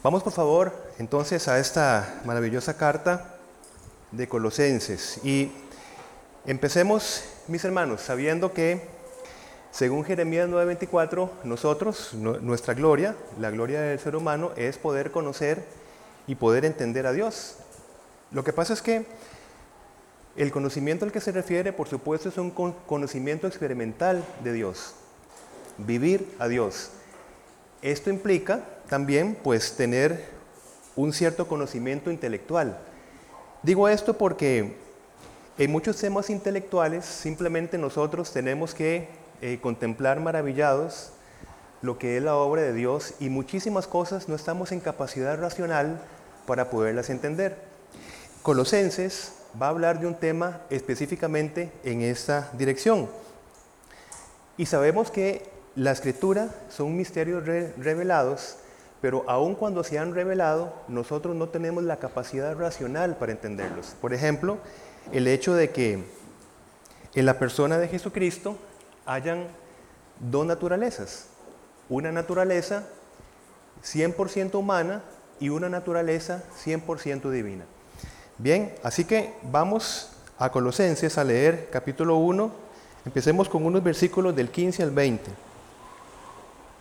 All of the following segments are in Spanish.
Vamos por favor entonces a esta maravillosa carta de Colosenses y empecemos, mis hermanos, sabiendo que según Jeremías 9:24, nosotros, nuestra gloria, la gloria del ser humano, es poder conocer y poder entender a Dios. Lo que pasa es que el conocimiento al que se refiere, por supuesto, es un conocimiento experimental de Dios, vivir a Dios. Esto implica también pues tener un cierto conocimiento intelectual. Digo esto porque en muchos temas intelectuales simplemente nosotros tenemos que eh, contemplar maravillados lo que es la obra de Dios y muchísimas cosas no estamos en capacidad racional para poderlas entender. Colosenses va a hablar de un tema específicamente en esta dirección. Y sabemos que la escritura son misterios revelados, pero aun cuando se han revelado, nosotros no tenemos la capacidad racional para entenderlos. Por ejemplo, el hecho de que en la persona de Jesucristo hayan dos naturalezas. Una naturaleza 100% humana y una naturaleza 100% divina. Bien, así que vamos a Colosenses a leer capítulo 1. Empecemos con unos versículos del 15 al 20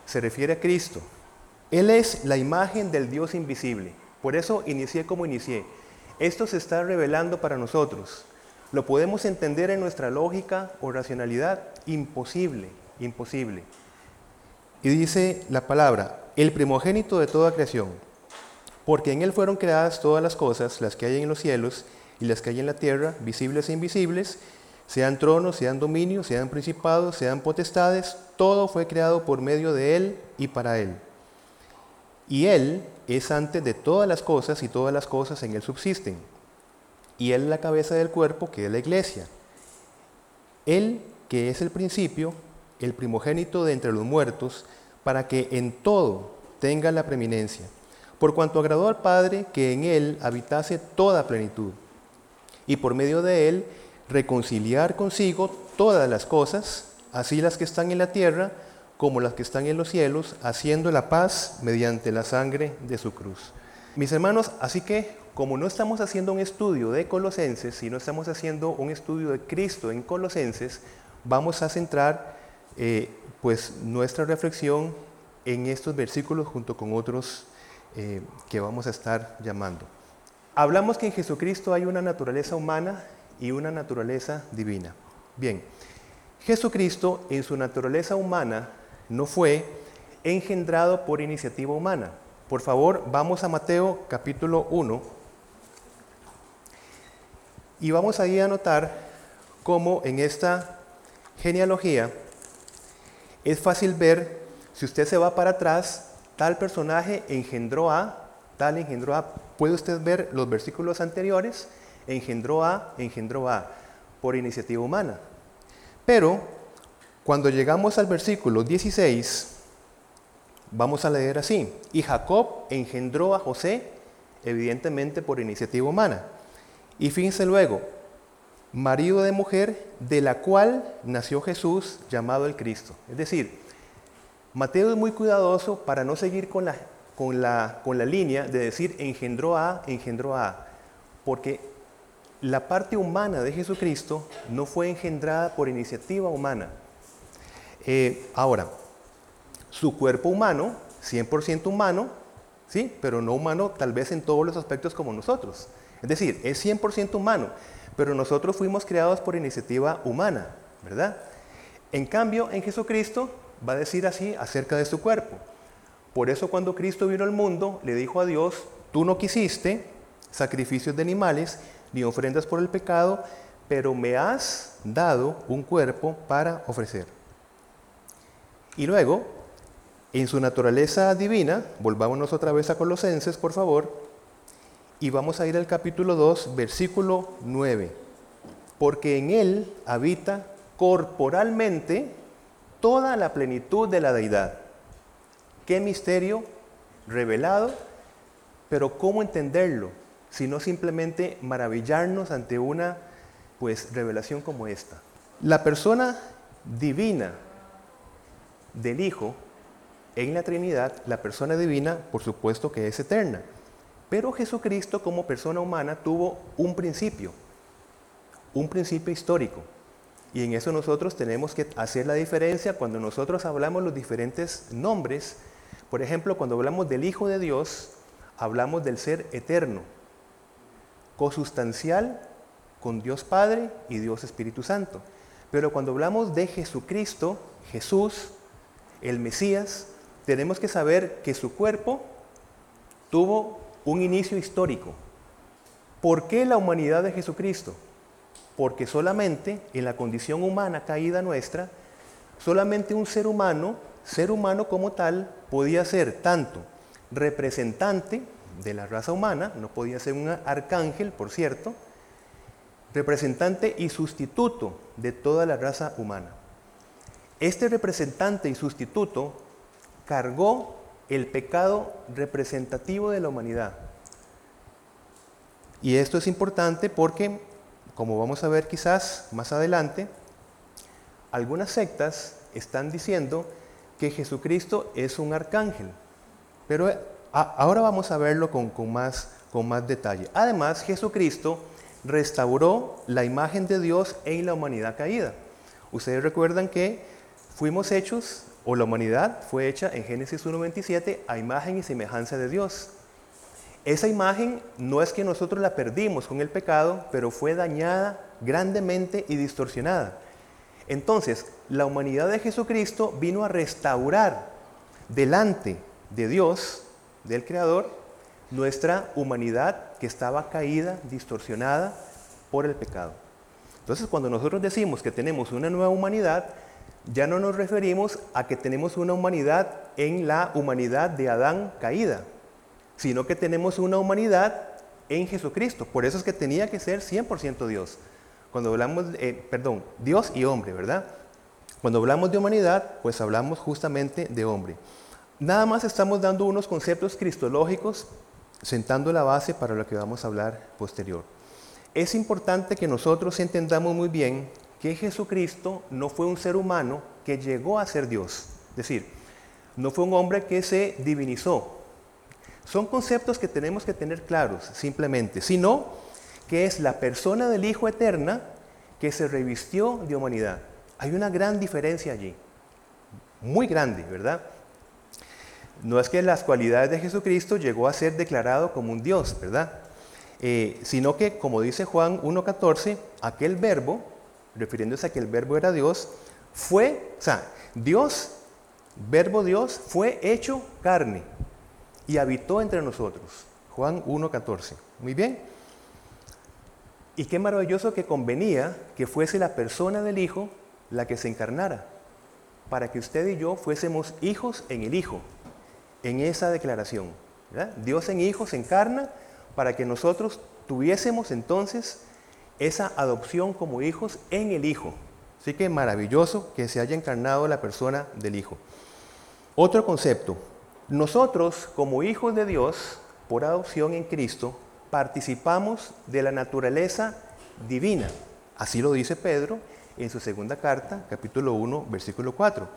se refiere a Cristo. Él es la imagen del Dios invisible. Por eso inicié como inicié. Esto se está revelando para nosotros. ¿Lo podemos entender en nuestra lógica o racionalidad? Imposible, imposible. Y dice la palabra, el primogénito de toda creación, porque en Él fueron creadas todas las cosas, las que hay en los cielos y las que hay en la tierra, visibles e invisibles, sean tronos, sean dominios, sean principados, sean potestades, todo fue creado por medio de Él y para Él. Y Él es antes de todas las cosas y todas las cosas en Él subsisten. Y Él es la cabeza del cuerpo, que es la iglesia. Él, que es el principio, el primogénito de entre los muertos, para que en todo tenga la preeminencia. Por cuanto agradó al Padre que en Él habitase toda plenitud. Y por medio de Él reconciliar consigo todas las cosas, así las que están en la tierra como las que están en los cielos, haciendo la paz mediante la sangre de su cruz. Mis hermanos, así que como no estamos haciendo un estudio de Colosenses, sino estamos haciendo un estudio de Cristo en Colosenses, vamos a centrar eh, pues nuestra reflexión en estos versículos junto con otros eh, que vamos a estar llamando. Hablamos que en Jesucristo hay una naturaleza humana y una naturaleza divina. Bien, Jesucristo en su naturaleza humana no fue engendrado por iniciativa humana. Por favor, vamos a Mateo capítulo 1 y vamos ahí a notar cómo en esta genealogía es fácil ver, si usted se va para atrás, tal personaje engendró a, tal engendró a. Puede usted ver los versículos anteriores engendró a, engendró a, por iniciativa humana. Pero cuando llegamos al versículo 16, vamos a leer así, y Jacob engendró a José, evidentemente por iniciativa humana. Y fíjense luego, marido de mujer de la cual nació Jesús llamado el Cristo. Es decir, Mateo es muy cuidadoso para no seguir con la, con la, con la línea de decir engendró a, engendró a, porque la parte humana de Jesucristo no fue engendrada por iniciativa humana. Eh, ahora, su cuerpo humano, 100% humano, ¿sí? pero no humano tal vez en todos los aspectos como nosotros. Es decir, es 100% humano, pero nosotros fuimos creados por iniciativa humana, ¿verdad? En cambio, en Jesucristo va a decir así acerca de su cuerpo. Por eso cuando Cristo vino al mundo, le dijo a Dios, tú no quisiste sacrificios de animales, ni ofrendas por el pecado, pero me has dado un cuerpo para ofrecer. Y luego, en su naturaleza divina, volvámonos otra vez a Colosenses, por favor, y vamos a ir al capítulo 2, versículo 9. Porque en él habita corporalmente toda la plenitud de la deidad. Qué misterio revelado, pero ¿cómo entenderlo? sino simplemente maravillarnos ante una pues revelación como esta. La persona divina del Hijo en la Trinidad, la persona divina, por supuesto que es eterna. Pero Jesucristo como persona humana tuvo un principio, un principio histórico. Y en eso nosotros tenemos que hacer la diferencia cuando nosotros hablamos los diferentes nombres. Por ejemplo, cuando hablamos del Hijo de Dios, hablamos del ser eterno, cosustancial con Dios Padre y Dios Espíritu Santo. Pero cuando hablamos de Jesucristo, Jesús, el Mesías, tenemos que saber que su cuerpo tuvo un inicio histórico. ¿Por qué la humanidad de Jesucristo? Porque solamente en la condición humana caída nuestra, solamente un ser humano, ser humano como tal, podía ser tanto representante de la raza humana, no podía ser un arcángel, por cierto, representante y sustituto de toda la raza humana. Este representante y sustituto cargó el pecado representativo de la humanidad. Y esto es importante porque, como vamos a ver quizás más adelante, algunas sectas están diciendo que Jesucristo es un arcángel. Pero ahora vamos a verlo con, más, con más detalle. Además, Jesucristo restauró la imagen de Dios en la humanidad caída. Ustedes recuerdan que fuimos hechos, o la humanidad fue hecha en Génesis 1.27 a imagen y semejanza de Dios. Esa imagen no es que nosotros la perdimos con el pecado, pero fue dañada grandemente y distorsionada. Entonces, la humanidad de Jesucristo vino a restaurar delante de Dios, del Creador, nuestra humanidad que estaba caída, distorsionada por el pecado. Entonces, cuando nosotros decimos que tenemos una nueva humanidad, ya no nos referimos a que tenemos una humanidad en la humanidad de Adán caída, sino que tenemos una humanidad en Jesucristo. Por eso es que tenía que ser 100% Dios. Cuando hablamos, eh, perdón, Dios y hombre, ¿verdad? Cuando hablamos de humanidad, pues hablamos justamente de hombre. Nada más estamos dando unos conceptos cristológicos sentando la base para lo que vamos a hablar posterior. Es importante que nosotros entendamos muy bien que Jesucristo no fue un ser humano que llegó a ser Dios. Es decir, no fue un hombre que se divinizó. Son conceptos que tenemos que tener claros simplemente, sino que es la persona del Hijo Eterna que se revistió de humanidad. Hay una gran diferencia allí, muy grande, ¿verdad? No es que las cualidades de Jesucristo llegó a ser declarado como un Dios, ¿verdad? Eh, sino que, como dice Juan 1.14, aquel verbo, refiriéndose a que el verbo era Dios, fue, o sea, Dios, verbo Dios, fue hecho carne y habitó entre nosotros. Juan 1.14. Muy bien. Y qué maravilloso que convenía que fuese la persona del Hijo la que se encarnara, para que usted y yo fuésemos hijos en el Hijo en esa declaración. Dios en Hijo se encarna para que nosotros tuviésemos entonces esa adopción como hijos en el Hijo. Así que maravilloso que se haya encarnado la persona del Hijo. Otro concepto. Nosotros como hijos de Dios, por adopción en Cristo, participamos de la naturaleza divina. Así lo dice Pedro en su segunda carta, capítulo 1, versículo 4.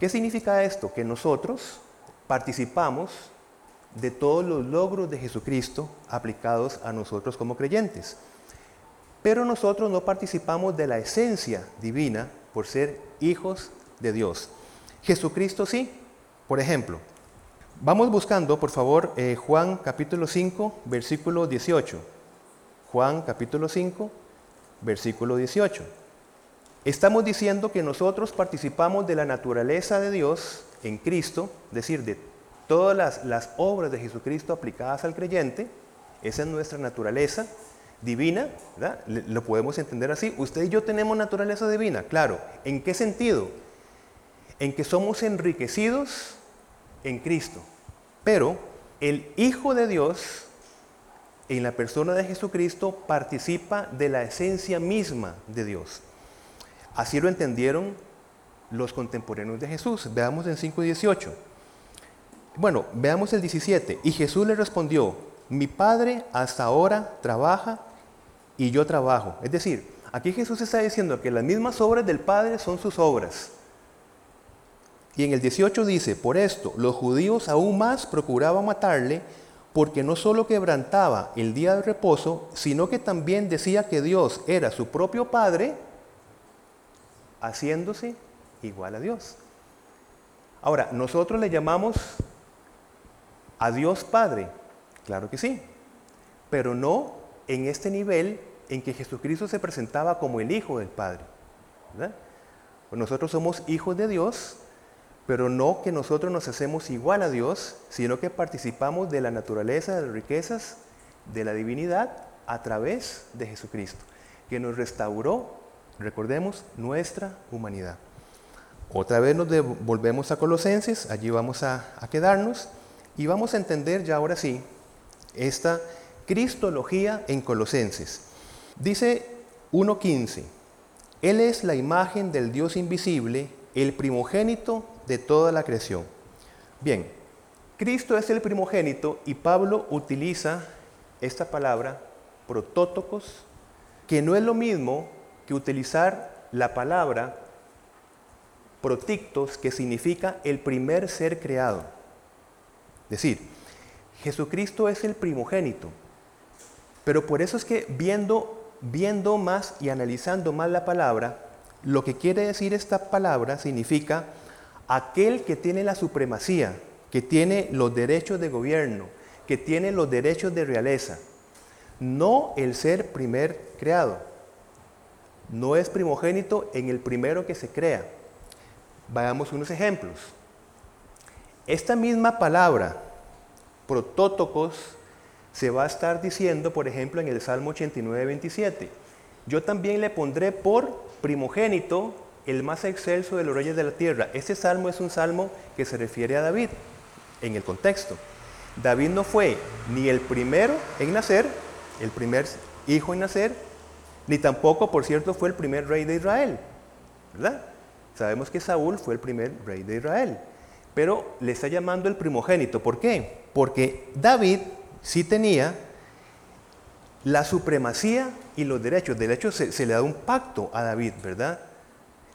¿Qué significa esto? Que nosotros, participamos de todos los logros de Jesucristo aplicados a nosotros como creyentes. Pero nosotros no participamos de la esencia divina por ser hijos de Dios. Jesucristo sí. Por ejemplo, vamos buscando, por favor, eh, Juan capítulo 5, versículo 18. Juan capítulo 5, versículo 18. Estamos diciendo que nosotros participamos de la naturaleza de Dios en Cristo, es decir, de todas las, obras de Jesucristo aplicadas al creyente, esa es nuestra naturaleza divina, ¿verdad? lo podemos entender así. Usted y yo tenemos naturaleza divina, claro. ¿En qué sentido? En que somos enriquecidos en Cristo. Pero el Hijo de Dios, en la persona de Jesucristo, participa de la esencia misma de Dios. Así lo entendieron los contemporáneos de Jesús. Veamos en 5.18. Bueno, veamos el 17. Y Jesús le respondió, mi Padre hasta ahora trabaja y yo trabajo. Es decir, aquí Jesús está diciendo que las mismas obras del Padre son sus obras. Y en el 18 dice, por esto los judíos aún más procuraban matarle porque no solo quebrantaba el día de reposo, sino que también decía que Dios era su propio Padre, haciéndose igual a Dios. Ahora, nosotros le llamamos a Dios Padre, claro que sí, pero no en este nivel en que Jesucristo se presentaba como el Hijo del Padre. Pues nosotros somos hijos de Dios, pero no que nosotros nos hacemos igual a Dios, sino que participamos de la naturaleza, de las riquezas, de la divinidad a través de Jesucristo, que nos restauró, recordemos, nuestra humanidad. Otra vez nos volvemos a Colosenses, allí vamos a, a quedarnos y vamos a entender ya ahora sí esta Cristología en Colosenses. Dice 1.15, Él es la imagen del Dios invisible, el primogénito de toda la creación. Bien, Cristo es el primogénito y Pablo utiliza esta palabra protótocos, que no es lo mismo que utilizar la palabra protictos, que significa el primer ser creado. Es decir, Jesucristo es el primogénito. Pero por eso es que viendo, viendo más y analizando más la palabra, lo que quiere decir esta palabra significa aquel que tiene la supremacía, que tiene los derechos de gobierno, que tiene los derechos de realeza, no el ser primer creado. No es primogénito en el primero que se crea. Veamos unos ejemplos. Esta misma palabra, protótocos, se va a estar diciendo, por ejemplo, en el Salmo 89, 27. Yo también le pondré por primogénito el más excelso de los reyes de la tierra. Este salmo es un salmo que se refiere a David en el contexto. David no fue ni el primero en nacer, el primer hijo en nacer, ni tampoco, por cierto, fue el primer rey de Israel. ¿Verdad? Sabemos que Saúl fue el primer rey de Israel. Pero le está llamando el primogénito. ¿Por qué? Porque David sí tenía la supremacía y los derechos. De hecho, se, le da un pacto a David, ¿verdad?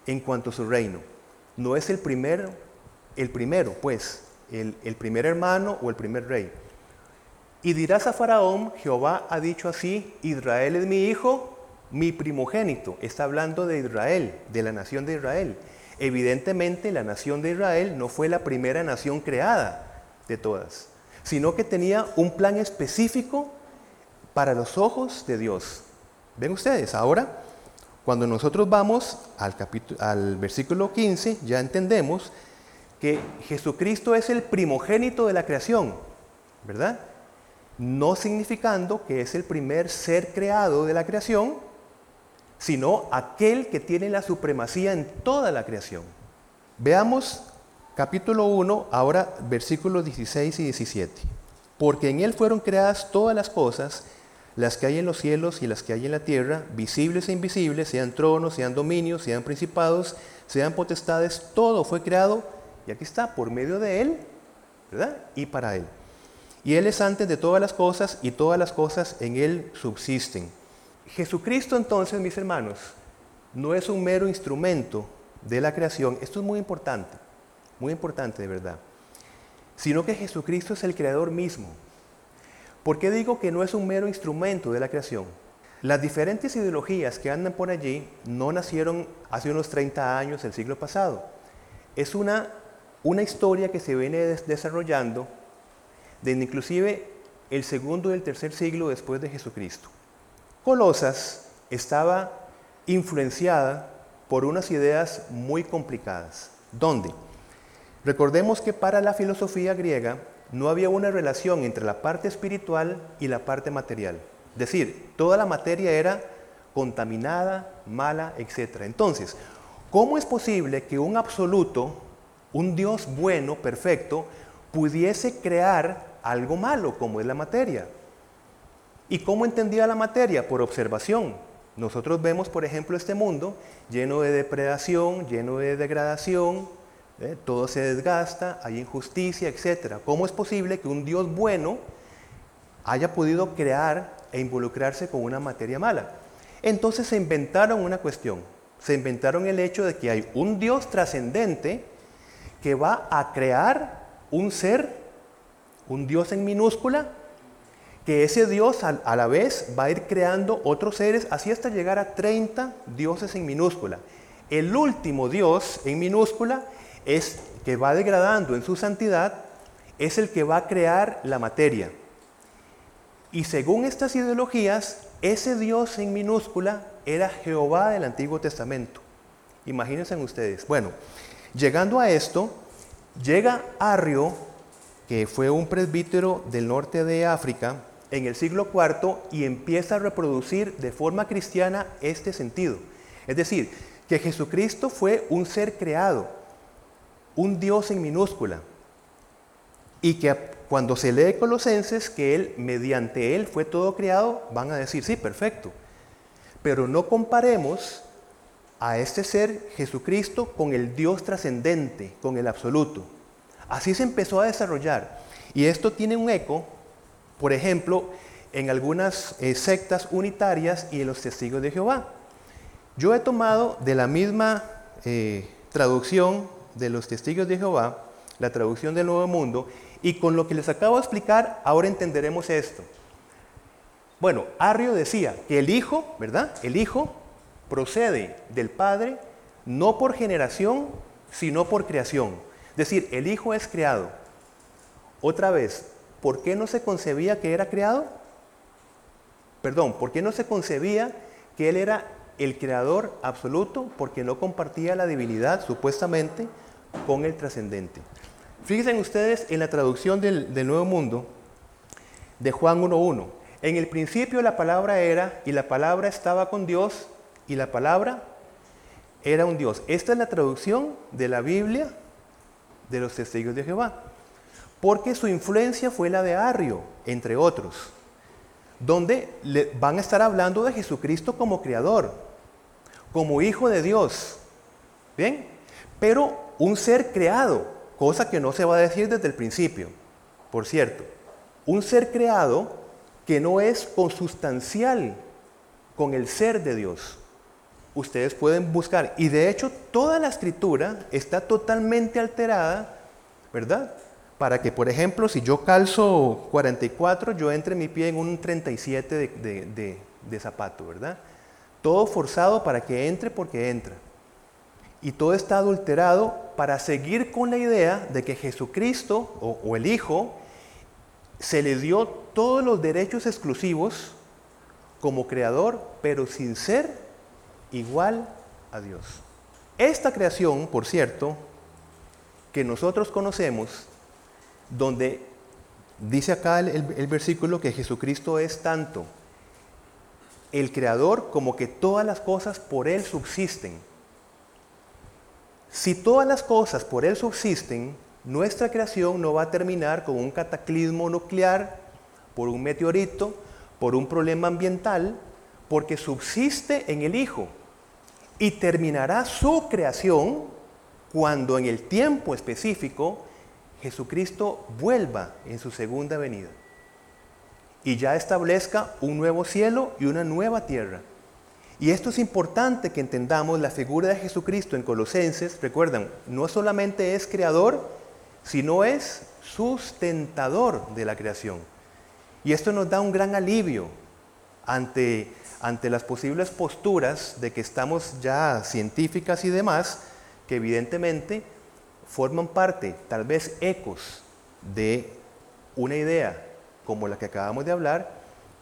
en cuanto a su reino. No es el primero, el primero, pues, el, el primer hermano o el primer rey. Y dirás a Faraón, Jehová ha dicho así, Israel es mi hijo, mi primogénito. Está hablando de Israel, de la nación de Israel. Evidentemente la nación de Israel no fue la primera nación creada de todas, sino que tenía un plan específico para los ojos de Dios. ¿Ven ustedes? Ahora cuando nosotros vamos al, capítulo, al versículo 15, ya entendemos que Jesucristo es el primogénito de la creación, ¿verdad? No significando que es el primer ser creado de la creación, sino aquel que tiene la supremacía en toda la creación. Veamos capítulo 1, ahora versículos 16 y 17. Porque en él fueron creadas todas las cosas, las que hay en los cielos y las que hay en la tierra, visibles e invisibles, sean tronos, sean dominios, sean principados, sean potestades, todo fue creado, y aquí está, por medio de Él, ¿verdad? Y para Él. Y Él es antes de todas las cosas y todas las cosas en Él subsisten. Jesucristo entonces, mis hermanos, no es un mero instrumento de la creación, esto es muy importante, muy importante de verdad, sino que Jesucristo es el creador mismo. ¿Por qué digo que no es un mero instrumento de la creación? Las diferentes ideologías que andan por allí no nacieron hace unos 30 años, el siglo pasado. Es una, una historia que se viene desarrollando desde inclusive el segundo y el tercer siglo después de Jesucristo. Colosas estaba influenciada por unas ideas muy complicadas. ¿Dónde? Recordemos que para la filosofía griega no había una relación entre la parte espiritual y la parte material. Es decir, toda la materia era contaminada, mala, etc. Entonces, ¿cómo es posible que un absoluto, un Dios bueno, perfecto, pudiese crear algo malo como es la materia? ¿Y cómo entendía la materia? Por observación. Nosotros vemos, por ejemplo, este mundo lleno de depredación, lleno de degradación, ¿eh? todo se desgasta, hay injusticia, etc. ¿Cómo es posible que un Dios bueno haya podido crear e involucrarse con una materia mala? Entonces se inventaron una cuestión, se inventaron el hecho de que hay un Dios trascendente que va a crear un ser, un Dios en minúscula, que ese Dios a, la vez va a ir creando otros seres, así hasta llegar a 30 dioses en minúscula. El último Dios en minúscula es que va degradando en su santidad, es el que va a crear la materia. Y según estas ideologías, ese Dios en minúscula era Jehová del Antiguo Testamento. Imagínense ustedes. Bueno, llegando a esto, llega Arrio, que fue un presbítero del norte de África, en el siglo IV y empieza a reproducir de forma cristiana este sentido. Es decir, que Jesucristo fue un ser creado, un Dios en minúscula, y que cuando se lee Colosenses que Él, mediante Él fue todo creado, van a decir, sí, perfecto. Pero no comparemos a este ser Jesucristo con el Dios trascendente, con el absoluto. Así se empezó a desarrollar. Y esto tiene un eco, por ejemplo, en algunas eh, sectas unitarias y en los testigos de Jehová. Yo he tomado de la misma eh, traducción de los testigos de Jehová, la traducción del Nuevo Mundo, y con lo que les acabo de explicar, ahora entenderemos esto. Bueno, Arrio decía que el Hijo, ¿verdad? El Hijo procede del Padre no por generación, sino por creación. Es decir, el Hijo es creado. Otra vez, ¿por qué no se concebía que era creado? Perdón, ¿por qué no se concebía que Él era el creador absoluto? Porque no compartía la divinidad, supuestamente, con el trascendente. Fíjense ustedes en la traducción del, Nuevo Mundo de Juan 1.1. En el principio la palabra era, y la palabra estaba con Dios, y la palabra era un Dios. Esta es la traducción de la Biblia de los testigos de Jehová. Porque su influencia fue la de Arrio, entre otros, donde van a estar hablando de Jesucristo como creador, como hijo de Dios. ¿Bien? Pero un ser creado, cosa que no se va a decir desde el principio, por cierto. Un ser creado que no es consustancial con el ser de Dios ustedes pueden buscar. Y de hecho, toda la escritura está totalmente alterada, ¿verdad? Para que, por ejemplo, si yo calzo 44, yo entre mi pie en un 37 de, de zapato, ¿verdad? Todo forzado para que entre porque entra. Y todo está adulterado para seguir con la idea de que Jesucristo o, el Hijo se le dio todos los derechos exclusivos como creador, pero sin ser igual a Dios. Esta creación, por cierto, que nosotros conocemos, donde dice acá el, versículo que Jesucristo es tanto el creador como que todas las cosas por Él subsisten. Si todas las cosas por Él subsisten, nuestra creación no va a terminar con un cataclismo nuclear, por un meteorito, por un problema ambiental, porque subsiste en el Hijo y terminará su creación cuando en el tiempo específico Jesucristo vuelva en su segunda venida y ya establezca un nuevo cielo y una nueva tierra. Y esto es importante que entendamos la figura de Jesucristo en Colosenses. Recuerdan, no solamente es creador, sino es sustentador de la creación. Y esto nos da un gran alivio ante ante las posibles posturas de que estamos ya científicas y demás, que evidentemente forman parte, tal vez ecos, de una idea como la que acabamos de hablar,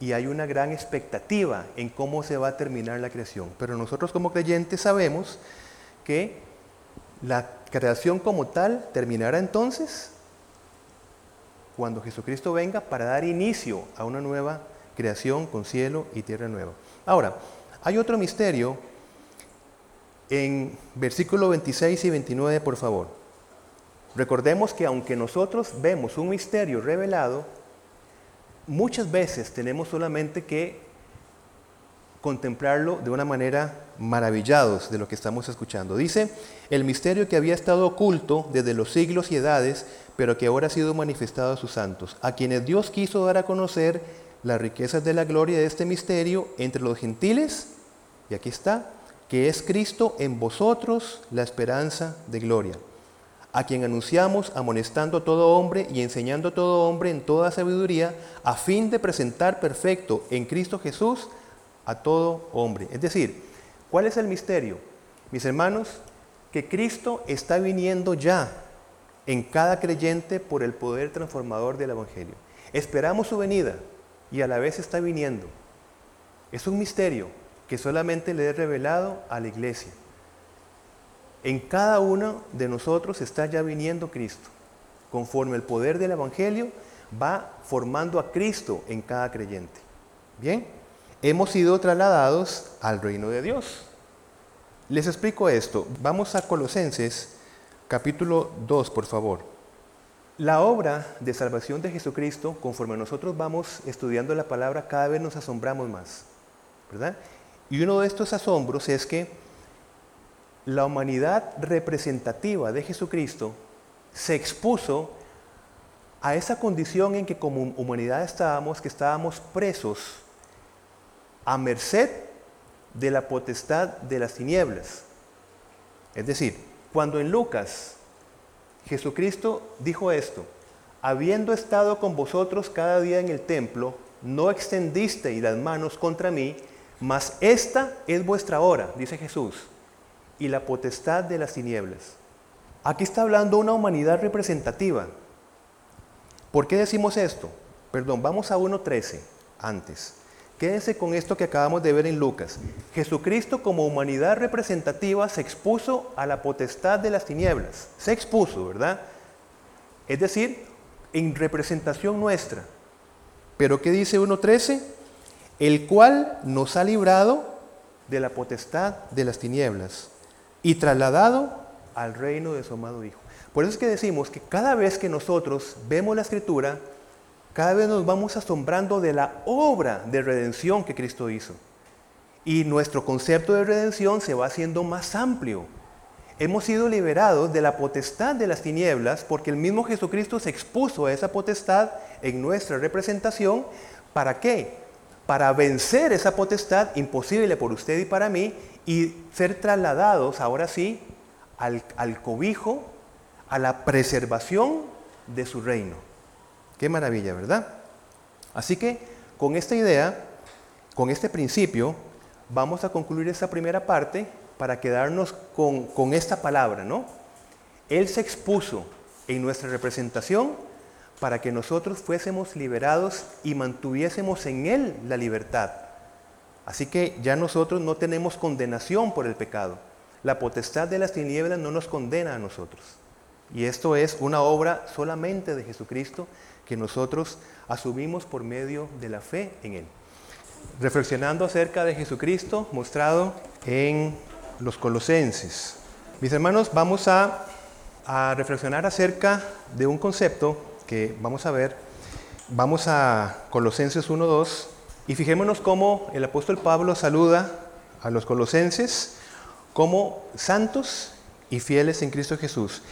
y hay una gran expectativa en cómo se va a terminar la creación. Pero nosotros como creyentes sabemos que la creación como tal terminará entonces cuando Jesucristo venga para dar inicio a una nueva creación con cielo y tierra nueva. Ahora, hay otro misterio en versículo 26 y 29, por favor. Recordemos que aunque nosotros vemos un misterio revelado, muchas veces tenemos solamente que contemplarlo de una manera maravillados de lo que estamos escuchando. Dice, el misterio que había estado oculto desde los siglos y edades, pero que ahora ha sido manifestado a sus santos, a quienes Dios quiso dar a conocer las riquezas de la gloria de este misterio entre los gentiles, y aquí está, que es Cristo en vosotros la esperanza de gloria, a quien anunciamos amonestando a todo hombre y enseñando a todo hombre en toda sabiduría, a fin de presentar perfecto en Cristo Jesús a todo hombre. Es decir, ¿cuál es el misterio? Mis hermanos, que Cristo está viniendo ya en cada creyente por el poder transformador del Evangelio. Esperamos su venida y a la vez está viniendo. Es un misterio que solamente le he revelado a la iglesia. En cada uno de nosotros está ya viniendo Cristo. Conforme el poder del Evangelio va formando a Cristo en cada creyente. Bien, hemos sido trasladados al reino de Dios. Les explico esto. Vamos a Colosenses capítulo 2, por favor. La obra de salvación de Jesucristo, conforme nosotros vamos estudiando la palabra, cada vez nos asombramos más. ¿Verdad? Y uno de estos asombros es que la humanidad representativa de Jesucristo se expuso a esa condición en que como humanidad estábamos, que estábamos presos a merced de la potestad de las tinieblas. Es decir, cuando en Lucas Jesucristo dijo esto, habiendo estado con vosotros cada día en el templo, no extendisteis las manos contra mí, mas esta es vuestra hora, dice Jesús, y la potestad de las tinieblas. Aquí está hablando una humanidad representativa. ¿Por qué decimos esto? Perdón, vamos a 1.13 antes. Quédense con esto que acabamos de ver en Lucas. Jesucristo como humanidad representativa se expuso a la potestad de las tinieblas. Se expuso, ¿verdad? Es decir, en representación nuestra. Pero ¿qué dice 1.13? El cual nos ha librado de la potestad de las tinieblas y trasladado al reino de su amado Hijo. Por eso es que decimos que cada vez que nosotros vemos la escritura, cada vez nos vamos asombrando de la obra de redención que Cristo hizo. Y nuestro concepto de redención se va haciendo más amplio. Hemos sido liberados de la potestad de las tinieblas porque el mismo Jesucristo se expuso a esa potestad en nuestra representación. ¿Para qué? Para vencer esa potestad imposible por usted y para mí y ser trasladados ahora sí al, cobijo, a la preservación de su reino. Qué maravilla, ¿verdad? Así que con esta idea, con este principio, vamos a concluir esta primera parte para quedarnos con, esta palabra, ¿no? Él se expuso en nuestra representación para que nosotros fuésemos liberados y mantuviésemos en Él la libertad. Así que ya nosotros no tenemos condenación por el pecado. La potestad de las tinieblas no nos condena a nosotros. Y esto es una obra solamente de Jesucristo que nosotros asumimos por medio de la fe en Él. Reflexionando acerca de Jesucristo mostrado en los colosenses. Mis hermanos, vamos a, reflexionar acerca de un concepto que vamos a ver. Vamos a Colosenses 1.2 y fijémonos cómo el apóstol Pablo saluda a los colosenses como santos y fieles en Cristo Jesús.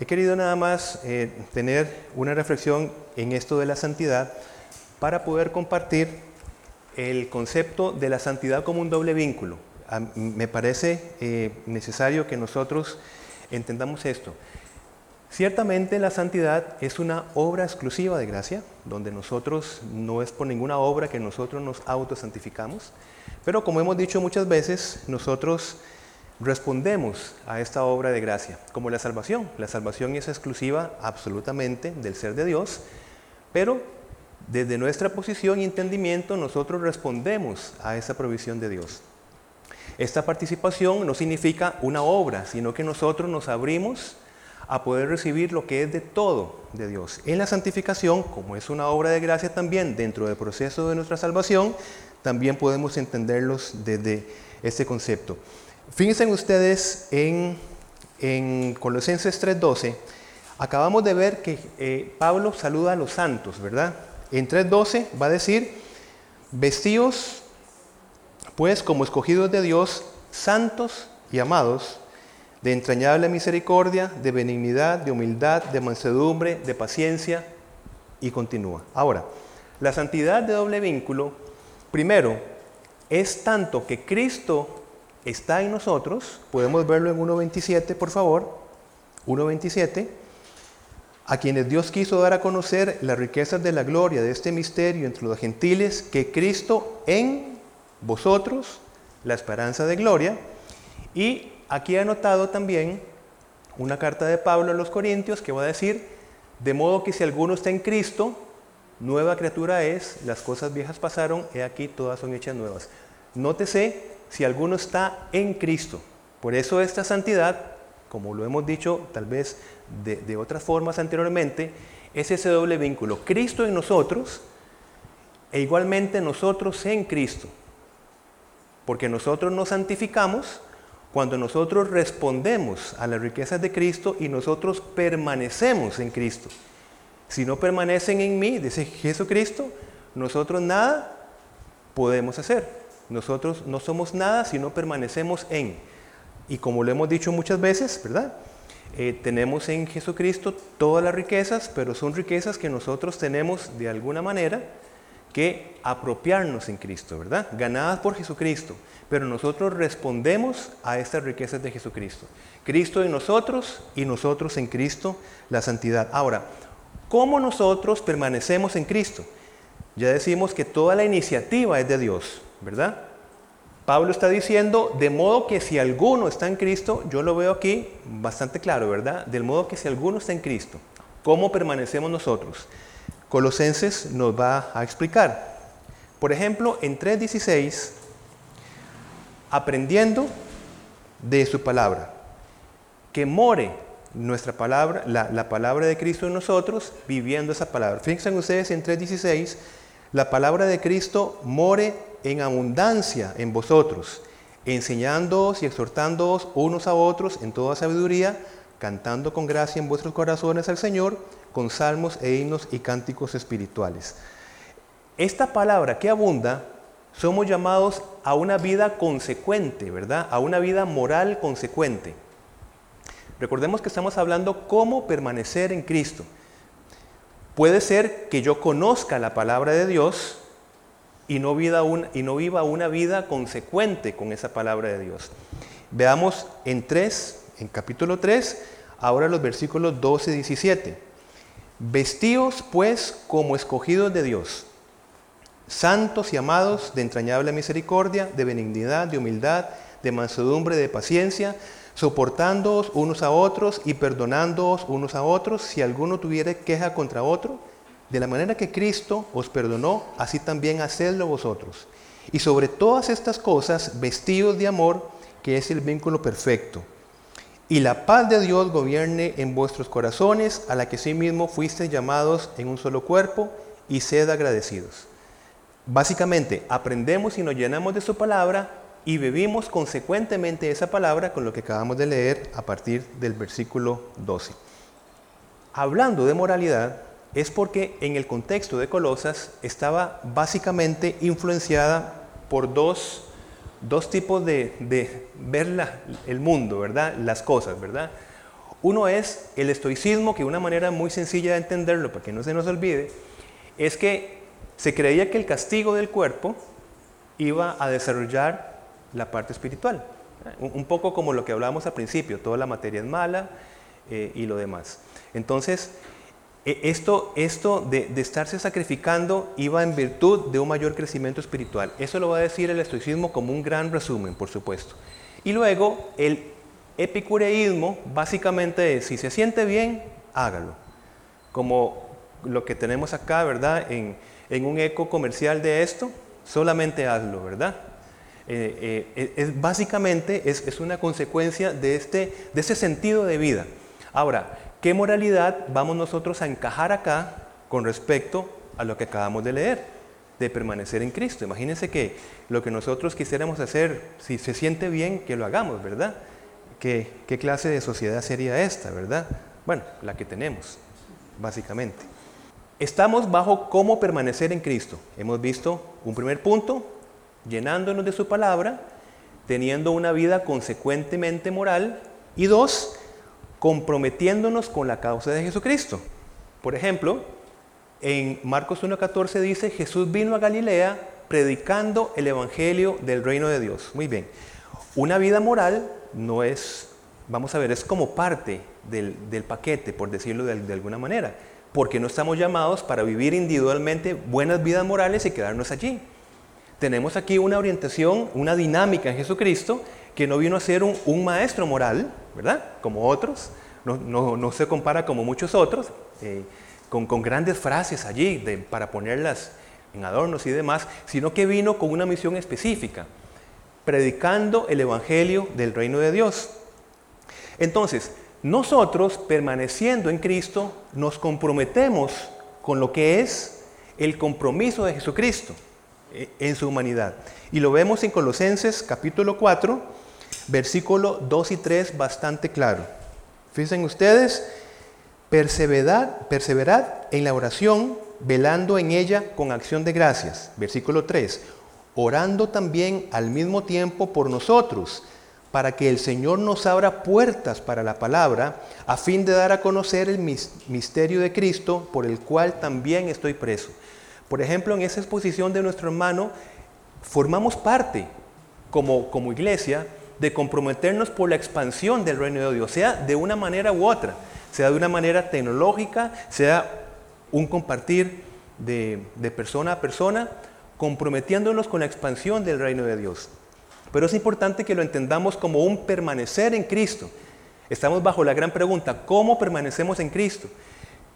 He querido nada más eh, tener una reflexión en esto de la santidad para poder compartir el concepto de la santidad como un doble vínculo. me parece eh, necesario que nosotros entendamos esto. Ciertamente la santidad es una obra exclusiva de gracia, donde nosotros no es por ninguna obra que nosotros nos autosantificamos, pero como hemos dicho muchas veces, nosotros respondemos a esta obra de gracia, como la salvación. La salvación es exclusiva absolutamente del ser de Dios, pero desde nuestra posición y entendimiento nosotros respondemos a esa provisión de Dios. Esta participación no significa una obra, sino que nosotros nos abrimos a poder recibir lo que es de todo de Dios. En la santificación, como es una obra de gracia también dentro del proceso de nuestra salvación, también podemos entenderlos desde este concepto. Fíjense ustedes en, en Colosenses 3.12, acabamos de ver que eh, Pablo saluda a los santos, ¿verdad? En 3.12 va a decir, vestidos pues como escogidos de Dios, santos y amados, de entrañable misericordia, de benignidad, de humildad, de mansedumbre, de paciencia, y continúa. Ahora, la santidad de doble vínculo, primero, es tanto que Cristo está en nosotros, podemos verlo en 1.27 por favor, 1.27, a quienes Dios quiso dar a conocer las riquezas de la gloria de este misterio entre los gentiles, que Cristo en vosotros, la esperanza de gloria. Y aquí he anotado también una carta de Pablo a los Corintios que va a decir, de modo que si alguno está en Cristo, nueva criatura es, las cosas viejas pasaron, he aquí todas son hechas nuevas. Nótese si alguno está en Cristo. Por eso esta santidad, como lo hemos dicho tal vez de, de otras formas anteriormente, es ese doble vínculo. Cristo en nosotros e igualmente nosotros en Cristo. Porque nosotros nos santificamos cuando nosotros respondemos a las riquezas de Cristo y nosotros permanecemos en Cristo. Si no permanecen en mí, dice Jesucristo, nosotros nada podemos hacer. Nosotros no somos nada si no permanecemos en. Y como lo hemos dicho muchas veces, ¿verdad? Eh, tenemos en Jesucristo todas las riquezas, pero son riquezas que nosotros tenemos de alguna manera que apropiarnos en Cristo, ¿verdad? Ganadas por Jesucristo, pero nosotros respondemos a estas riquezas de Jesucristo. Cristo en nosotros y nosotros en Cristo, la santidad. Ahora, ¿cómo nosotros permanecemos en Cristo? Ya decimos que toda la iniciativa es de Dios, ¿verdad? Pablo está diciendo, de modo que si alguno está en Cristo, yo lo veo aquí bastante claro, ¿verdad? Del modo que si alguno está en Cristo, ¿cómo permanecemos nosotros? Colosenses nos va a explicar. Por ejemplo, en 3.16, aprendiendo de su palabra, que more nuestra palabra, la, la, palabra de Cristo en nosotros, viviendo esa palabra. Fíjense ustedes en 3.16, la palabra de Cristo more en abundancia en vosotros, enseñándoos y exhortándoos unos a otros en toda sabiduría, cantando con gracia en vuestros corazones al Señor, con salmos e himnos y cánticos espirituales. Esta palabra que abunda, somos llamados a una vida consecuente, ¿verdad? A una vida moral consecuente. Recordemos que estamos hablando cómo permanecer en Cristo. Puede ser que yo conozca la palabra de Dios, y no, viva una vida consecuente con esa palabra de Dios. Veamos en 3, en capítulo 3, ahora los versículos 12 y 17. Vestíos pues como escogidos de Dios, santos y amados de entrañable misericordia, de benignidad, de humildad, de mansedumbre, de paciencia, soportándoos unos a otros y perdonándoos unos a otros si alguno tuviera queja contra otro de la manera que Cristo os perdonó, así también hacedlo vosotros. Y sobre todas estas cosas, vestidos de amor, que es el vínculo perfecto. Y la paz de Dios gobierne en vuestros corazones, a la que sí mismo fuisteis llamados en un solo cuerpo, y sed agradecidos. Básicamente, aprendemos y nos llenamos de su palabra y vivimos consecuentemente esa palabra con lo que acabamos de leer a partir del versículo 12. Hablando de moralidad, es porque en el contexto de Colosas estaba básicamente influenciada por dos, tipos de, ver el mundo, ¿verdad? Las cosas, ¿verdad? Uno es el estoicismo, que una manera muy sencilla de entenderlo, para que no se nos olvide, es que se creía que el castigo del cuerpo iba a desarrollar la parte espiritual. Un poco como lo que hablábamos al principio, toda la materia es mala eh, y lo demás. Entonces, e, esto, esto de, estarse sacrificando iba en virtud de un mayor crecimiento espiritual. Eso lo va a decir el estoicismo como un gran resumen, por supuesto. Y luego el epicureísmo básicamente es, si se siente bien, hágalo. Como lo que tenemos acá, ¿verdad? En, un eco comercial de esto, solamente hazlo, ¿verdad? Eh, eh, es, básicamente es, una consecuencia de, este, de ese sentido de vida. Ahora, ¿Qué moralidad vamos nosotros a encajar acá con respecto a lo que acabamos de leer? De permanecer en Cristo. Imagínense que lo que nosotros quisiéramos hacer, si se siente bien, que lo hagamos, ¿verdad? ¿Qué, qué clase de sociedad sería esta, verdad? Bueno, la que tenemos, básicamente. Estamos bajo cómo permanecer en Cristo. Hemos visto un primer punto, llenándonos de su palabra, teniendo una vida consecuentemente moral. Y dos, comprometiéndonos con la causa de Jesucristo. Por ejemplo, en Marcos 1.14 dice, Jesús vino a Galilea predicando el Evangelio del reino de Dios. Muy bien. Una vida moral no es vamos a ver, es como parte del, paquete, por decirlo de, alguna manera, porque no estamos llamados para vivir individualmente buenas vidas morales y quedarnos allí. Tenemos aquí una orientación, una dinámica en Jesucristo que no vino a ser un, maestro moral, ¿verdad? Como otros, no, se compara como muchos otros, eh, con, grandes frases allí para ponerlas en adornos y demás, sino que vino con una misión específica, predicando el Evangelio del reino de Dios. Entonces, nosotros, permaneciendo en Cristo, nos comprometemos con lo que es el compromiso de Jesucristo eh, en su humanidad. Y lo vemos en Colosenses capítulo 4, versículo 2 y 3 bastante claro. Fíjense ustedes, perseverad, perseverad en la oración, velando en ella con acción de gracias. Versículo 3, orando también al mismo tiempo por nosotros, para que el Señor nos abra puertas para la palabra, a fin de dar a conocer el misterio de Cristo, por el cual también estoy preso. Por ejemplo, en esa exposición de nuestro hermano, formamos parte como, iglesia de comprometernos por la expansión del reino de Dios, sea de una manera u otra, sea de una manera tecnológica, sea un compartir de, persona a persona, comprometiéndonos con la expansión del reino de Dios. Pero es importante que lo entendamos como un permanecer en Cristo. Estamos bajo la gran pregunta, ¿cómo permanecemos en Cristo?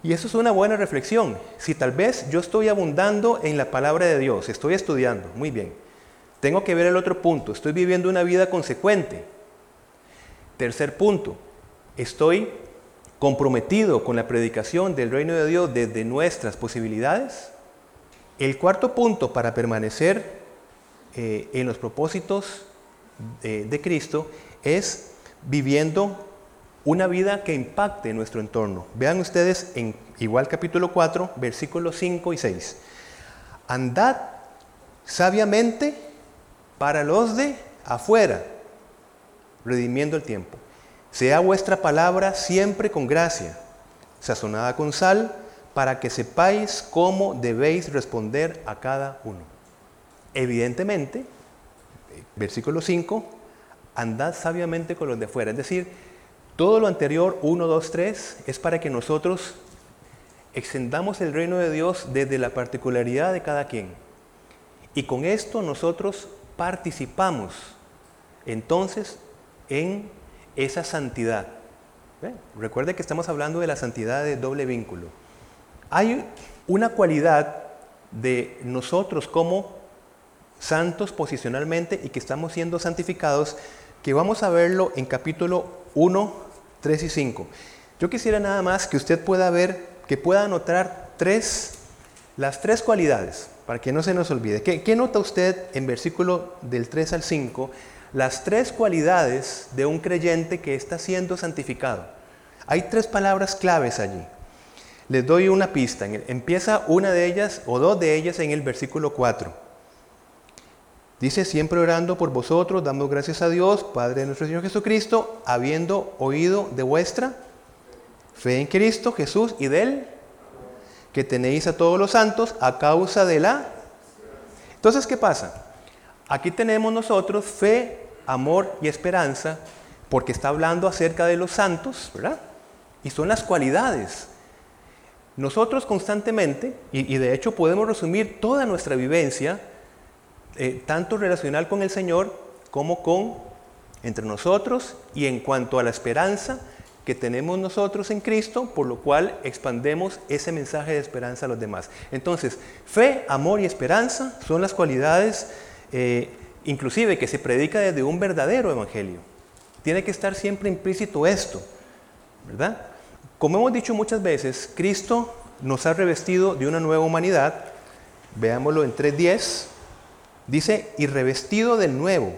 Y eso es una buena reflexión. Si tal vez yo estoy abundando en la palabra de Dios, estoy estudiando, muy bien. Tengo que ver el otro punto. Estoy viviendo una vida consecuente. Tercer punto. Estoy comprometido con la predicación del reino de Dios desde nuestras posibilidades. El cuarto punto para permanecer eh, en los propósitos de, de Cristo es viviendo una vida que impacte nuestro entorno. Vean ustedes en igual capítulo 4, versículos 5 y 6. Andad sabiamente para los de afuera, redimiendo el tiempo. Sea vuestra palabra siempre con gracia, sazonada con sal, para que sepáis cómo debéis responder a cada uno. Evidentemente, versículo 5, andad sabiamente con los de afuera. Es decir, todo lo anterior, 1, 2, 3, es para que nosotros extendamos el reino de Dios desde la particularidad de cada quien. Y con esto nosotros participamos entonces en esa santidad. Recuerde que estamos hablando de la santidad de doble vínculo. Hay una cualidad de nosotros como santos posicionalmente y que estamos siendo santificados que vamos a verlo en capítulo 1, 3 y 5. Yo quisiera nada más que usted pueda ver, que pueda anotar tres, las tres cualidades para que no se nos olvide. ¿Qué, nota usted en versículo del 3 al 5? Las tres cualidades de un creyente que está siendo santificado. Hay tres palabras claves allí. Les doy una pista. Empieza una de ellas o dos de ellas en el versículo 4. Dice, siempre orando por vosotros, dando gracias a Dios, Padre de nuestro Señor Jesucristo, habiendo oído de vuestra fe en Cristo Jesús y de Él que tenéis a todos los santos a causa de la... Entonces, ¿qué pasa? Aquí tenemos nosotros fe, amor y esperanza, porque está hablando acerca de los santos, ¿verdad? Y son las cualidades. Nosotros constantemente, y, de hecho podemos resumir toda nuestra vivencia, eh, tanto relacional con el Señor como con entre nosotros y en cuanto a la esperanza, que tenemos nosotros en Cristo, por lo cual expandemos ese mensaje de esperanza a los demás. Entonces, fe, amor y esperanza son las cualidades, eh, inclusive que se predica desde un verdadero evangelio. Tiene que estar siempre implícito esto, ¿verdad? Como hemos dicho muchas veces, Cristo nos ha revestido de una nueva humanidad. Veámoslo en 3.10. Dice, y revestido del nuevo,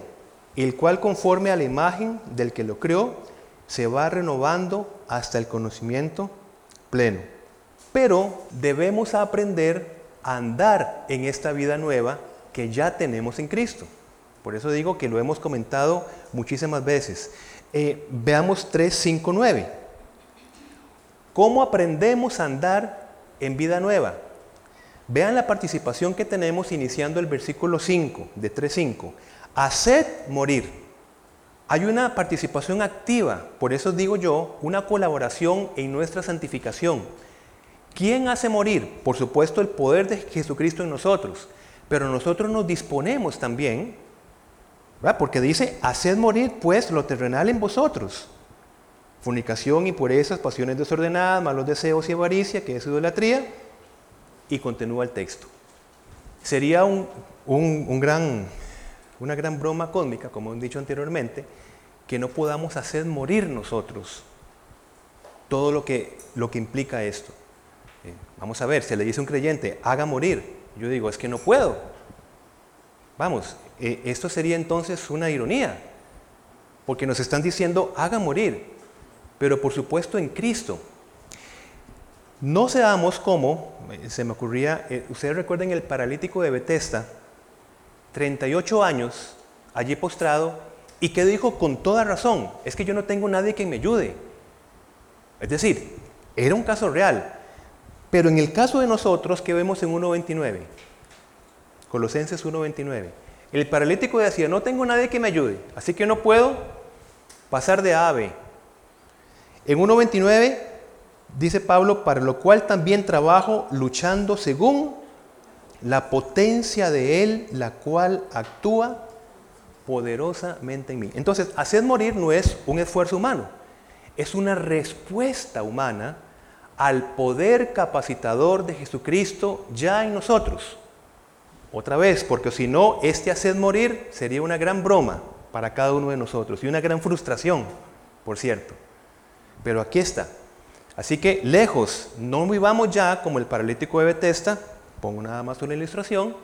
el cual conforme a la imagen del que lo creó, se va renovando hasta el conocimiento pleno. Pero debemos aprender a andar en esta vida nueva que ya tenemos en Cristo. Por eso digo que lo hemos comentado muchísimas veces. Eh, veamos 3, 5, 9. ¿Cómo aprendemos a andar en vida nueva? Vean la participación que tenemos iniciando el versículo 5 de 3.5. Haced morir Hay una participación activa, por eso digo yo, una colaboración en nuestra santificación. ¿Quién hace morir? Por supuesto el poder de Jesucristo en nosotros, pero nosotros nos disponemos también, porque dice, haced morir pues lo terrenal en vosotros. Fornicación, impurezas, pasiones desordenadas, malos deseos y avaricia, que es idolatría, y continúa el texto. Sería un, un gran una gran broma cósmica, como he dicho anteriormente, que no podamos hacer morir nosotros todo lo que, lo que implica esto. Eh, vamos a ver, se le dice a un creyente, haga morir. Yo digo, es que no puedo. Vamos, eh, esto sería entonces una ironía, porque nos están diciendo, haga morir, pero por supuesto en Cristo. No seamos como, eh, se me ocurría, ustedes recuerden el paralítico de Bethesda, 38 años allí postrado y que dijo con toda razón, es que yo no tengo nadie que me ayude. Es decir, era un caso real. Pero en el caso de nosotros que vemos en 1.29, Colosenses 1.29, el paralítico decía, no tengo nadie que me ayude, así que no puedo pasar de A a B. En 1.29 dice Pablo, para lo cual también trabajo luchando según la potencia de Él, la cual actúa poderosamente en mí. Entonces, hacer morir no es un esfuerzo humano, es una respuesta humana al poder capacitador de Jesucristo ya en nosotros. Otra vez, porque si no, este hacer morir sería una gran broma para cada uno de nosotros y una gran frustración, por cierto. Pero aquí está. Así que lejos, no vivamos ya como el paralítico de Bethesda, pongo nada más una ilustración,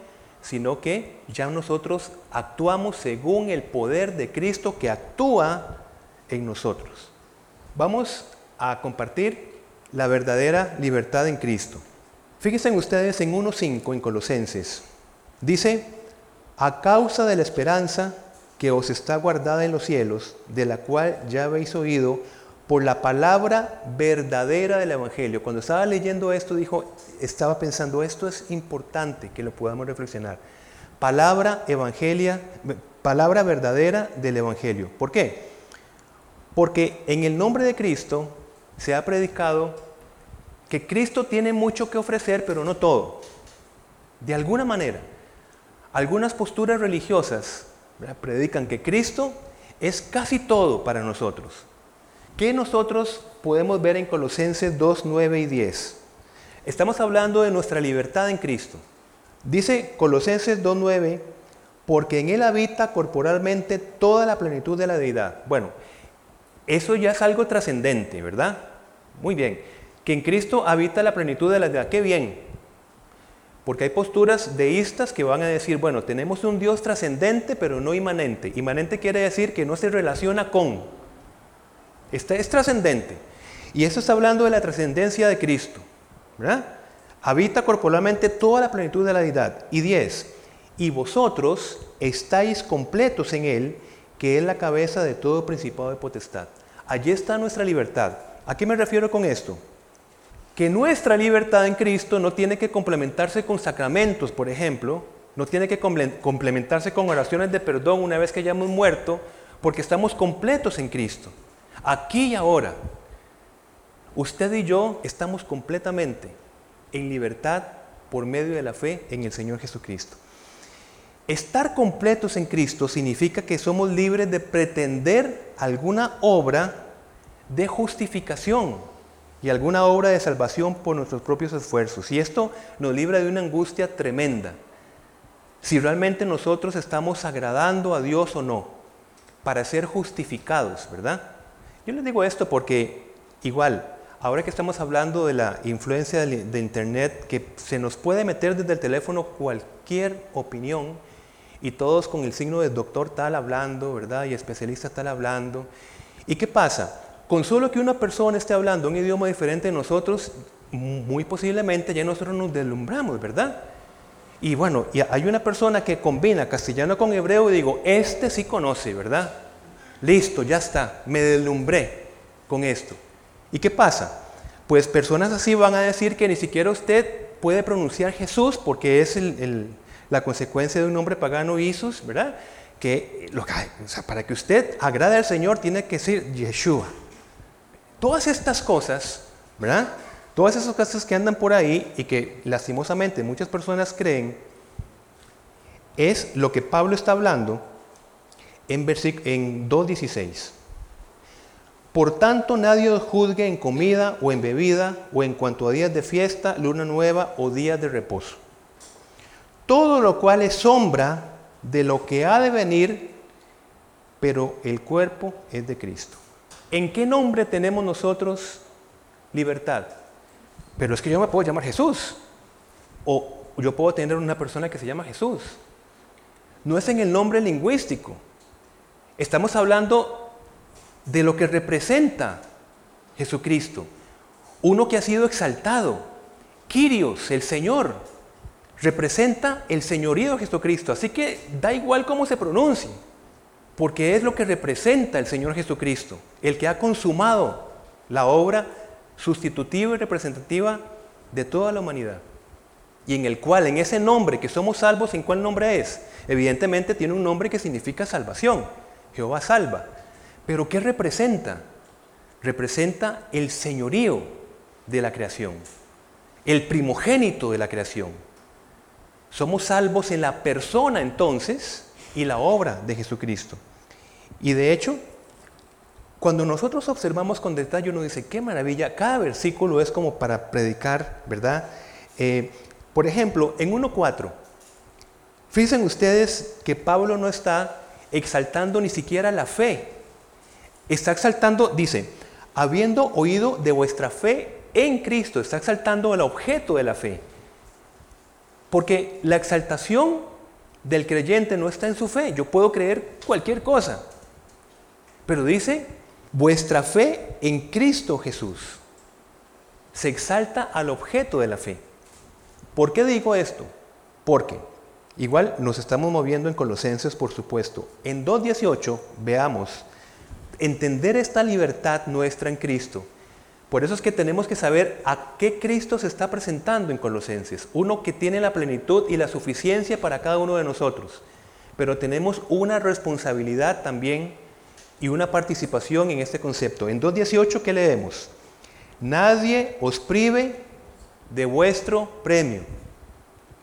sino que ya nosotros actuamos según el poder de Cristo que actúa en nosotros. Vamos a compartir la verdadera libertad en Cristo. Fíjense ustedes en 1.5 en Colosenses. Dice, a causa de la esperanza que os está guardada en los cielos, de la cual ya habéis oído, por la palabra verdadera del Evangelio. Cuando estaba leyendo esto, dijo, estaba pensando, esto es importante que lo podamos reflexionar. Palabra evangelia, palabra verdadera del Evangelio. ¿Por qué? Porque en el nombre de Cristo se ha predicado que Cristo tiene mucho que ofrecer, pero no todo. De alguna manera, algunas posturas religiosas predican que Cristo es casi todo para nosotros ¿Qué nosotros podemos ver en Colosenses 2, 9 y 10? Estamos hablando de nuestra libertad en Cristo. Dice Colosenses 2, 9, porque en Él habita corporalmente toda la plenitud de la deidad. Bueno, eso ya es algo trascendente, ¿verdad? Muy bien. Que en Cristo habita la plenitud de la deidad. Qué bien. Porque hay posturas deístas que van a decir, bueno, tenemos un Dios trascendente pero no inmanente. Inmanente quiere decir que no se relaciona con. Este es trascendente. Y eso está hablando de la trascendencia de Cristo. Habita corporalmente toda la plenitud de la deidad. Y 10. Y vosotros estáis completos en Él, que es la cabeza de todo principado de potestad. Allí está nuestra libertad. ¿A qué me refiero con esto? Que nuestra libertad en Cristo no tiene que complementarse con sacramentos, por ejemplo, no tiene que complementarse con oraciones de perdón una vez que hayamos muerto, porque estamos completos en Cristo. Aquí y ahora, usted y yo estamos completamente en libertad por medio de la fe en el Señor Jesucristo. Estar completos en Cristo significa que somos libres de pretender alguna obra de justificación y alguna obra de salvación por nuestros propios esfuerzos. Y esto nos libra de una angustia tremenda. Si realmente nosotros estamos agradando a Dios o no, para ser justificados, ¿verdad? Yo les digo esto porque igual, ahora que estamos hablando de la influencia de Internet, que se nos puede meter desde el teléfono cualquier opinión y todos con el signo de doctor tal hablando, ¿verdad? Y especialista tal hablando. ¿Y qué pasa? Con solo que una persona esté hablando un idioma diferente de nosotros, muy posiblemente ya nosotros nos deslumbramos, ¿verdad? Y bueno, y hay una persona que combina castellano con hebreo y digo, este sí conoce, ¿verdad? Listo, ya está, me deslumbré con esto. ¿Y qué pasa? Pues personas así van a decir que ni siquiera usted puede pronunciar Jesús porque es la consecuencia de un nombre pagano Isus, ¿verdad? que, para que usted agrade al Señor tiene que ser Yeshua. Todas estas cosas, ¿verdad? Todas esas cosas que andan por ahí y que lastimosamente muchas personas creen, es lo que Pablo está hablando en, en 2.16. Por tanto, nadie os juzgue en comida o en bebida o en cuanto a días de fiesta, luna nueva o días de reposo. Todo lo cual es sombra de lo que ha de venir, pero el cuerpo es de Cristo. ¿En qué nombre tenemos nosotros libertad? Pero es que yo me puedo llamar Jesús. O yo puedo tener una persona que se llama Jesús. No es en el nombre lingüístico. Estamos hablando de lo que representa Jesucristo. Uno que ha sido exaltado. Quirios, el Señor, representa el señorío de Jesucristo. Así que da igual cómo se pronuncie, porque es lo que representa el Señor Jesucristo, el que ha consumado la obra sustitutiva y representativa de toda la humanidad. Y en el cual, en ese nombre que somos salvos, ¿en cuál nombre es? Evidentemente tiene un nombre que significa salvación. Jehová salva. Pero ¿qué representa? Representa el señorío de la creación, el primogénito de la creación. Somos salvos en la persona entonces y la obra de Jesucristo. Y de hecho, cuando nosotros observamos con detalle, uno dice, qué maravilla, cada versículo es como para predicar, ¿verdad? Eh, por ejemplo, en 1.4, fíjense ustedes que Pablo no está exaltando ni siquiera la fe, está exaltando, dice, habiendo oído de vuestra fe en Cristo, está exaltando el objeto de la fe. Porque la exaltación del creyente no está en su fe, yo puedo creer cualquier cosa, pero dice Vuestra fe en Cristo Jesús se exalta al objeto de la fe. ¿Por qué digo esto? Porque igual nos estamos moviendo en Colosenses, por supuesto. En 2.18 veamos entender esta libertad nuestra en Cristo. Por eso es que tenemos que saber a qué Cristo se está presentando en Colosenses. Uno que tiene la plenitud y la suficiencia para cada uno de nosotros. Pero tenemos una responsabilidad también y una participación en este concepto. En 2.18, ¿qué leemos? Nadie os prive de vuestro premio.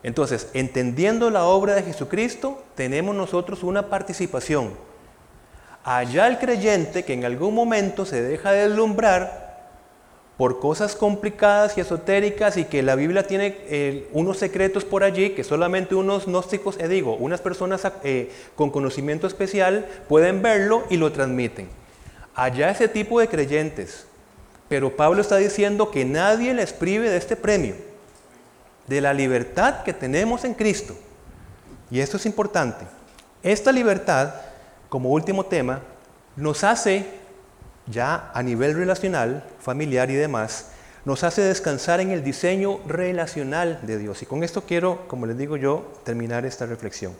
Entonces, entendiendo la obra de Jesucristo, tenemos nosotros una participación. Allá el creyente que en algún momento se deja deslumbrar por cosas complicadas y esotéricas y que la Biblia tiene eh, unos secretos por allí que solamente unos gnósticos, eh, digo, unas personas eh, con conocimiento especial pueden verlo y lo transmiten. Allá ese tipo de creyentes. Pero Pablo está diciendo que nadie les prive de este premio, de la libertad que tenemos en Cristo. Y esto es importante. Esta libertad, como último tema, nos hace ya a nivel relacional, familiar y demás, nos hace descansar en el diseño relacional de Dios. Y con esto quiero, como les digo yo, terminar esta reflexión.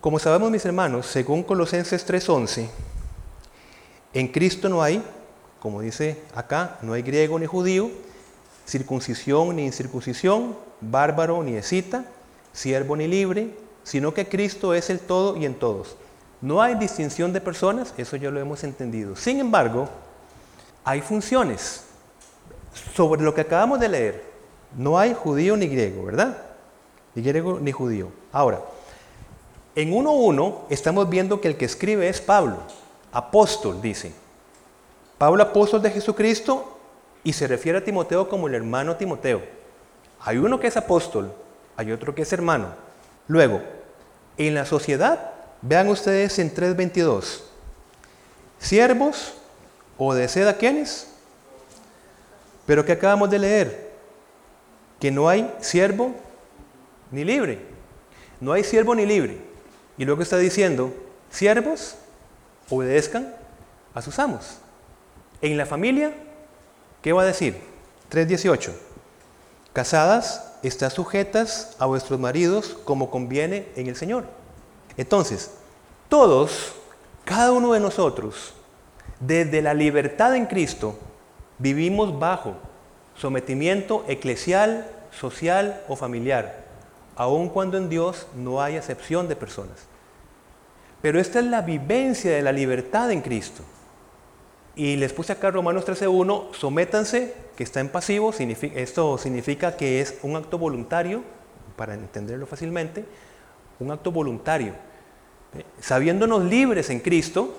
Como sabemos mis hermanos, según Colosenses 3:11, en Cristo no hay, como dice acá, no hay griego ni judío, circuncisión ni incircuncisión, bárbaro ni escita, siervo ni libre, sino que Cristo es el todo y en todos. No hay distinción de personas, eso ya lo hemos entendido. Sin embargo, hay funciones. Sobre lo que acabamos de leer, no hay judío ni griego, ¿verdad? Ni griego ni judío. Ahora, en 1.1 estamos viendo que el que escribe es Pablo, apóstol, dice. Pablo, apóstol de Jesucristo, y se refiere a Timoteo como el hermano Timoteo. Hay uno que es apóstol, hay otro que es hermano. Luego, en la sociedad Vean ustedes en 3.22. Siervos, obedeced a quienes. Pero que acabamos de leer, que no hay siervo ni libre. No hay siervo ni libre. Y luego está diciendo, siervos, obedezcan a sus amos. En la familia, ¿qué va a decir? 3.18. Casadas, está sujetas a vuestros maridos como conviene en el Señor. Entonces, todos, cada uno de nosotros, desde la libertad en Cristo, vivimos bajo sometimiento eclesial, social o familiar, aun cuando en Dios no hay excepción de personas. Pero esta es la vivencia de la libertad en Cristo. Y les puse acá Romanos 13.1, sométanse, que está en pasivo, esto significa que es un acto voluntario, para entenderlo fácilmente, un acto voluntario. Sabiéndonos libres en Cristo,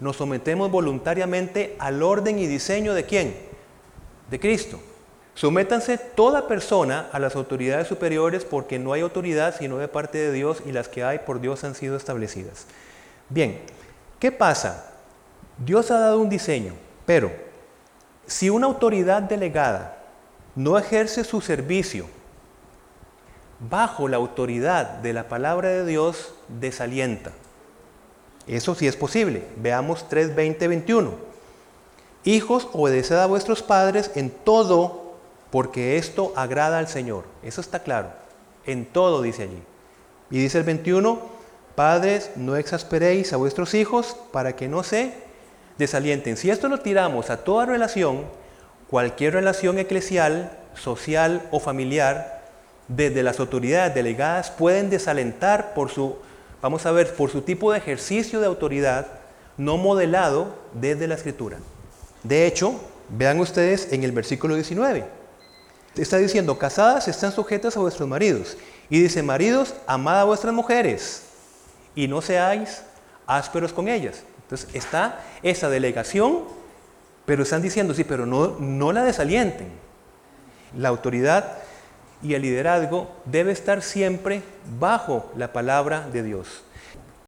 nos sometemos voluntariamente al orden y diseño de quién? De Cristo. Sométanse toda persona a las autoridades superiores porque no hay autoridad sino de parte de Dios y las que hay por Dios han sido establecidas. Bien, ¿qué pasa? Dios ha dado un diseño, pero si una autoridad delegada no ejerce su servicio bajo la autoridad de la palabra de Dios, desalienta. Eso sí es posible. Veamos 3, 20, 21. Hijos, obedeced a vuestros padres en todo, porque esto agrada al Señor. Eso está claro. En todo dice allí. Y dice el 21, padres, no exasperéis a vuestros hijos para que no se desalienten. Si esto lo tiramos a toda relación, cualquier relación eclesial, social o familiar, desde las autoridades delegadas pueden desalentar por su, vamos a ver, por su tipo de ejercicio de autoridad no modelado desde la escritura. De hecho, vean ustedes en el versículo 19. Está diciendo, casadas están sujetas a vuestros maridos. Y dice, maridos, amad a vuestras mujeres y no seáis ásperos con ellas. Entonces está esa delegación, pero están diciendo, sí, pero no, no la desalienten. La autoridad y el liderazgo debe estar siempre bajo la palabra de Dios.